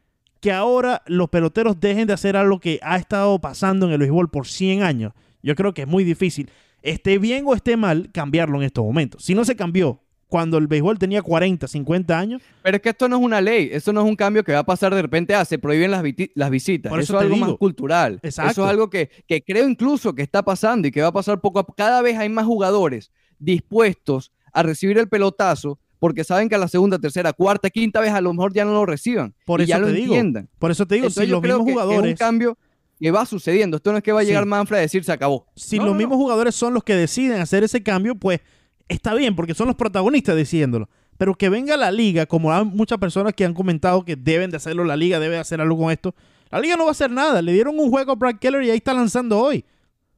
que ahora los peloteros dejen de hacer algo que ha estado pasando en el béisbol por 100 años. Yo creo que es muy difícil, esté bien o esté mal, cambiarlo en estos momentos. Si no se cambió cuando el béisbol tenía 40, 50 años. Pero es que esto no es una ley, eso no es un cambio que va a pasar de repente, ah, se prohíben las, las visitas. Por eso eso, es algo más cultural. Exacto. Eso es algo que, que creo incluso que está pasando y que va a pasar poco a poco. Cada vez hay más jugadores dispuestos a recibir el pelotazo porque saben que a la segunda, tercera, cuarta, quinta vez a lo mejor ya no lo reciban. Por y eso ya te lo digo. entiendan. Por eso te digo, Entonces si yo los creo mismos que es un jugadores, cambio que va sucediendo. Esto no es que va a llegar Sí. Manfred a decir se acabó. si No, los no, mismos no. jugadores son los que deciden hacer ese cambio, pues está bien, porque son los protagonistas decidiéndolo. Pero que venga la liga, como hay muchas personas que han comentado que deben de hacerlo, la liga debe hacer algo con esto. La liga no va a hacer nada. Le dieron un juego a Brad Keller y ahí está lanzando hoy.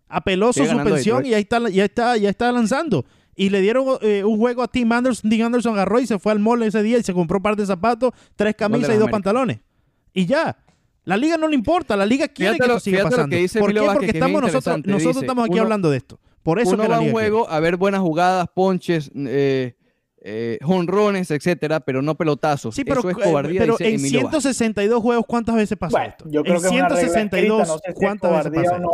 Apeló su suspensión y ahí está, ya está, ya está lanzando. Y le dieron eh, un juego a Tim Anderson. Tim Anderson agarró y se fue al mall ese día y se compró un par de zapatos, tres camisas y dos pantalones. Y ya. La liga no le importa. La liga quiere Fíjate que lo- esto siga lo pasando. que dice ¿Por qué? Vázquez, Porque que es bien estamos nosotros, nosotros Dice, estamos aquí uno- hablando de esto. Por eso Uno que la va a un quiere. juego a ver buenas jugadas, ponches, eh, eh, jonrones, etcétera, pero no pelotazos. Sí, pero, Eso es cobardía, pero dice en Emilio Vázquez. 162 juegos, ¿cuántas veces pasó Bueno, esto? yo creo en que es una regla 162, escrita, no sé si es ¿cuántas veces o no,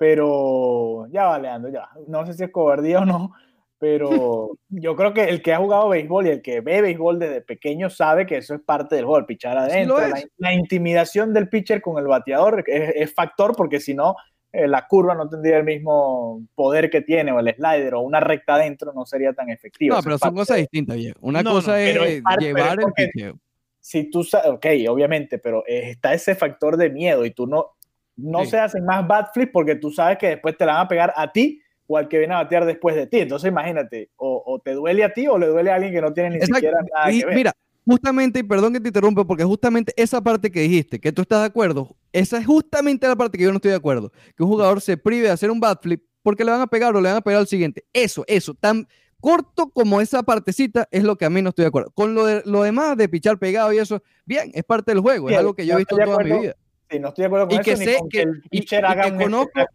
pero ya va, Leandro, ya. No sé si es cobardía o no, pero yo creo que el que ha jugado béisbol y el que ve béisbol desde pequeño sabe que eso es parte del juego, el pichar adentro, es. la, la intimidación del pitcher con el bateador es, es factor porque si no, eh, la curva no tendría el mismo poder que tiene, o el slider, o una recta adentro no sería tan efectiva. No, pero son cosas de- distintas, viejo. Una No, cosa no, es es parte- llevar es el picheo. si tú sabes, ok, obviamente, pero está ese factor de miedo y tú no, no Sí. se hacen más bad flips porque tú sabes que después te la van a pegar a ti o al que viene a batear después de ti. Entonces imagínate, o, o te duele a ti o le duele a alguien que no tiene ni Exacto. siquiera nada Y que ver. mira, justamente, y perdón que te interrumpa, porque justamente esa parte que dijiste, que tú estás de acuerdo, esa es justamente la parte que yo no estoy de acuerdo. Que un jugador se prive de hacer un bad flip porque le van a pegar o le van a pegar al siguiente. Eso, eso, tan corto como esa partecita es lo que a mí no estoy de acuerdo. Con lo, de, lo demás de pichar pegado y eso, bien, es parte del juego, es algo que yo he visto toda mi vida. Sí, no estoy de acuerdo con y eso, que ni sé con que- que el y- pitcher y haga que un conozco-.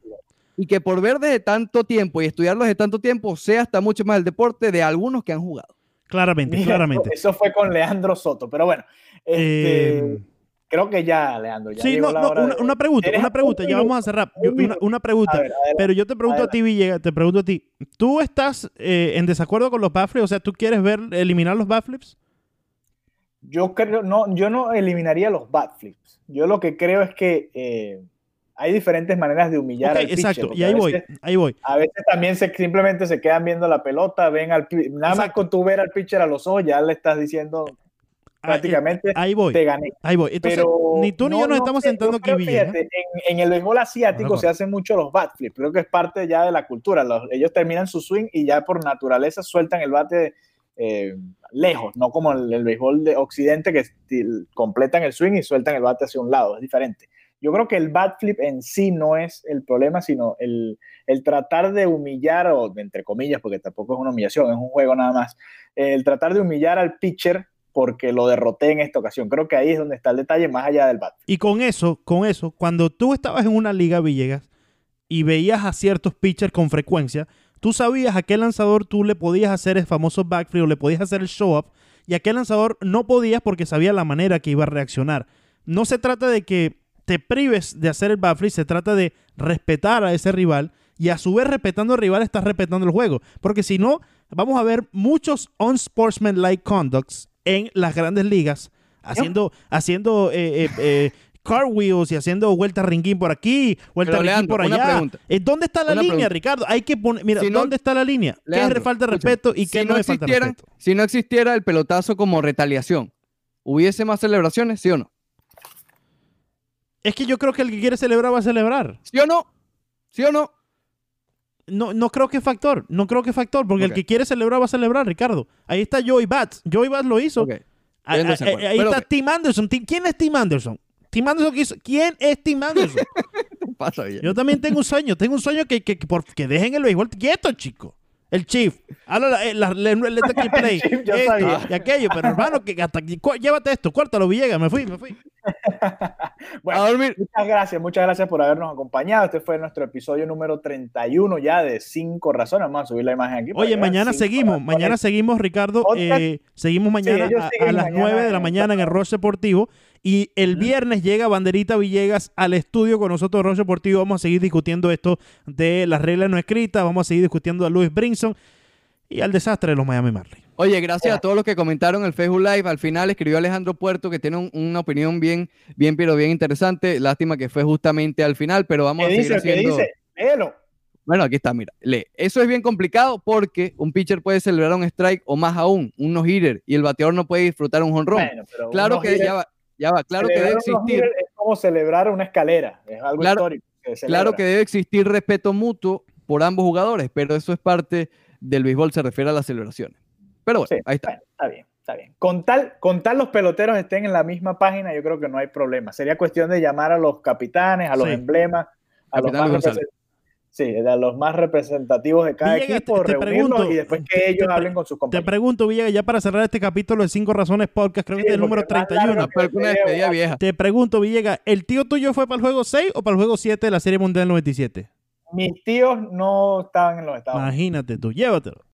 Y que por ver desde tanto tiempo y estudiarlo desde tanto tiempo, sea hasta mucho más el deporte de algunos que han jugado. Claramente, Mira, claramente. Eso fue con Leandro Soto, pero bueno, este, Eh, creo que ya, Leandro, ya sí, llegó no, la no, hora una, de- una pregunta, un pregunta, ya minuto, vamos a cerrar. un una, pregunta, A ver, adelante. pero yo te pregunto a ti, Villegas, te pregunto a ti, ¿tú estás eh, en desacuerdo con los backflips? O sea, ¿tú quieres ver eliminar los backflips? Yo creo, no, yo no eliminaría los bad flips. Yo lo que creo es que eh, hay diferentes maneras de humillar Ok, al pitcher, exacto, y ahí voy, ahí voy. A veces también se, simplemente se quedan viendo la pelota, ven al nada más con tu ver al pitcher a los ojos ya le estás diciendo Ah, prácticamente eh, Ahí voy, te gané. ahí voy. Entonces, Pero ni tú ni no- yo nos no estamos sé, sentando aquí, Villegas. fíjate, en, en el béisbol asiático se hacen mucho los bat flips. Creo que es parte ya de la cultura. Los- ellos terminan su swing y ya por naturaleza sueltan el bate eh, lejos, no como el, el béisbol de Occidente que completan el swing y sueltan el bate hacia un lado. Es diferente. Yo creo que el bat flip en sí no es el problema, sino el, el tratar de humillar, o entre comillas, porque tampoco es una humillación, es un juego nada más, el tratar de humillar al pitcher porque lo derroté en esta ocasión. Creo que ahí es donde está el detalle, más allá del bat. Y con eso, con eso, cuando tú estabas en una liga, Villegas, y veías a ciertos pitchers con frecuencia, tú sabías a qué lanzador tú le podías hacer el famoso backflip o le podías hacer el show-up, y a qué lanzador no podías porque sabía la manera que iba a reaccionar. No se trata de que te prives de hacer el backflip, se trata de respetar a ese rival y a su vez respetando al rival estás respetando el juego. Porque si no, vamos a ver muchos unsportsmanlike conducts en las grandes ligas haciendo, haciendo eh, eh, eh, car wheels y haciendo vuelta ringuín por aquí, vuelta Pero, ringuín Leandro, por allá. Eh, ¿Dónde está la Una línea, pregunta. Ricardo? Hay que poner, mira, Si no- ¿dónde está la línea? ¿Qué es falta de respeto y qué no no es falta de respeto? si no existiera el pelotazo como retaliación, ¿hubiese más celebraciones, sí o no? Es que yo creo que el que quiere celebrar va a celebrar. ¿Sí o no? ¿Sí o no? No, no creo que es factor, no creo que es factor, porque el que quiere celebrar va a celebrar, Ricardo. Ahí está Joey Bats. Joey Bats lo hizo. Ah, ah, eh, ahí Pero está. Tim Anderson. Tim- ¿Quién es Tim Anderson? Tim Anderson que hizo- ¿Quién es Tim Anderson? Pasa bien. Yo también tengo un sueño, tengo un sueño que, que, que, por- que dejen el béisbol quieto, chico. El Chief. Habla la, eh, la, la- kid play. Chief, yo Esto sabía. y aquello, pero hermano, que hasta llévate esto, cuártalo, Villegas, me fui, me fui. Bueno, a dormir. Muchas gracias, muchas gracias por habernos acompañado. Este fue nuestro episodio número 31 ya de 5 razones. Vamos a subir la imagen aquí. Oye, mañana cinco seguimos, razones. mañana seguimos, Ricardo. Eh, seguimos mañana a, las mañana 9 de la mañana en el Roche Deportivo. Y el viernes llega Banderita Villegas al estudio con nosotros, Roche Deportivo. Vamos a seguir discutiendo esto de las reglas no escritas. Vamos a seguir discutiendo a Luis Brinson y al desastre de los Miami Marlins. Oye, gracias a todos los que comentaron el Facebook Live. Al final escribió Alejandro Puerto que tiene una opinión bien, bien, pero bien interesante. Lástima que fue justamente al final, pero vamos a seguir dice? haciendo... ¿Qué dice? Léelo. Bueno, aquí está, mira, lee. Eso es bien complicado porque un pitcher puede celebrar un strike o más aún, un no-hitter, y el bateador no puede disfrutar un jonrón. Bueno, claro que ya va, ya va, claro que debe existir, Es como celebrar una escalera. Es algo Claro- histórico. que claro que debe existir respeto mutuo por ambos jugadores, pero eso es parte del béisbol, se refiere a las celebraciones. Pero bueno, Sí, ahí está. bueno, está bien, está bien. Con tal, con tal los peloteros estén en la misma página, yo creo que no hay problema. Sería cuestión de llamar a los capitanes, a los Sí. emblemas, a los, más sí, a los más representativos de cada Villegas, equipo, te- te reunirlos pregunto, y después que te- ellos te- hablen con sus Te compañeros. pregunto, Villegas, ya para cerrar este capítulo de 5 razones podcast, creo que Sí, este es el número porque más 31. largo Pero una despedida vieja. Te pregunto, Villegas, ¿el tío tuyo fue para el juego 6 o para el juego 7 de la Serie Mundial 97? Mis tíos no estaban en los Estados Unidos. Imagínate tú, llévatelo.